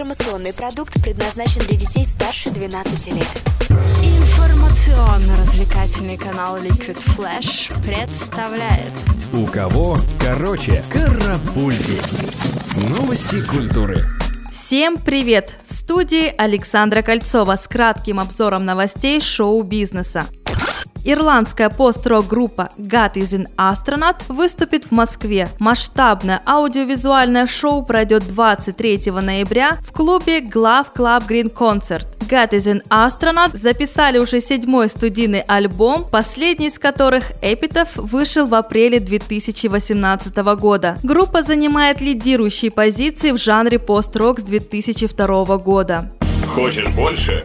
Информационный продукт предназначен для детей старше 12 лет. Информационно-развлекательный канал Liquid Flash представляет У кого короче карапульки. Новости культуры. Всем привет! В студии Александра Кольцова с кратким обзором новостей шоу-бизнеса. Ирландская пост-рок-группа God is an Astronaut выступит в Москве. Масштабное аудиовизуальное шоу пройдет 23 ноября в клубе Glove Club Green Concert. God is an Astronaut записали уже седьмой студийный альбом, последний из которых Epitaph вышел в апреле 2018 года. Группа занимает лидирующие позиции в жанре пост-рок с 2002 года. Хочешь больше?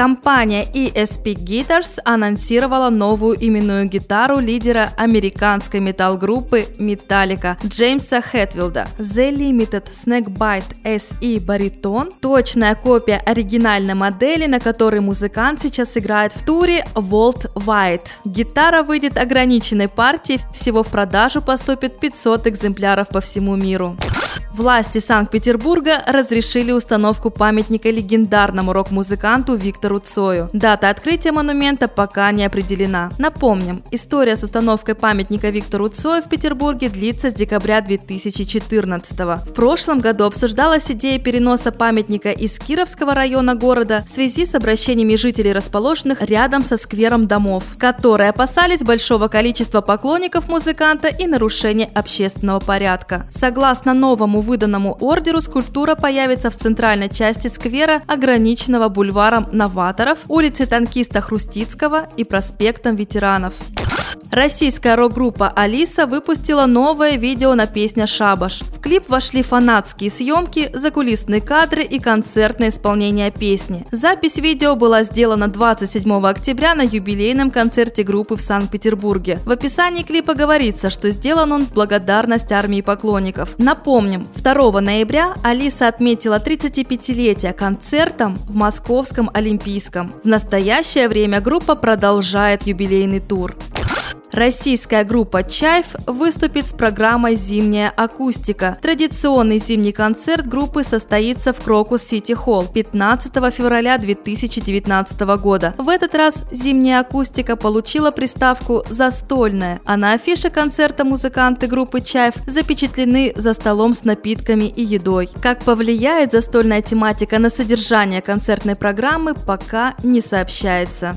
Компания ESP Guitars анонсировала новую именную гитару лидера американской метал-группы Metallica Джеймса Хэтфилда. The Limited Snackbite SE Bariton – точная копия оригинальной модели, на которой музыкант сейчас играет в туре Volt White. Гитара выйдет ограниченной партией, всего в продажу поступит 500 экземпляров по всему миру. Власти Санкт-Петербурга разрешили установку памятника легендарному рок-музыканту Виктору Цою. Дата открытия монумента пока не определена. Напомним, история с установкой памятника Виктору Цою в Петербурге длится с декабря 2014 -го. В прошлом году обсуждалась идея переноса памятника из Кировского района города в связи с обращениями жителей, расположенных рядом со сквером домов, которые опасались большого количества поклонников музыканта и нарушения общественного порядка. Согласно новому выданному ордеру скульптура появится в центральной части сквера, ограниченного бульваром Новаторов, улицы танкиста Хрустицкого и проспектом ветеранов. Российская рок-группа «Алиса» выпустила новое видео на песня «Шабаш». В клип вошли фанатские съемки, закулисные кадры и концертное исполнение песни. Запись видео была сделана 27 октября на юбилейном концерте группы в Санкт-Петербурге. В описании клипа говорится, что сделан он в благодарность армии поклонников. Напомним, 2 ноября Алиса отметила 35-летие концертом в Московском Олимпийском. В настоящее время группа продолжает юбилейный тур. Российская группа «Чайф» выступит с программой «Зимняя акустика». Традиционный зимний концерт группы состоится в Крокус Сити Холл 15 февраля 2019 года. В этот раз «Зимняя акустика» получила приставку «Застольная», а на афише концерта музыканты группы «Чайф» запечатлены за столом с напитками и едой. Как повлияет застольная тематика на содержание концертной программы, пока не сообщается.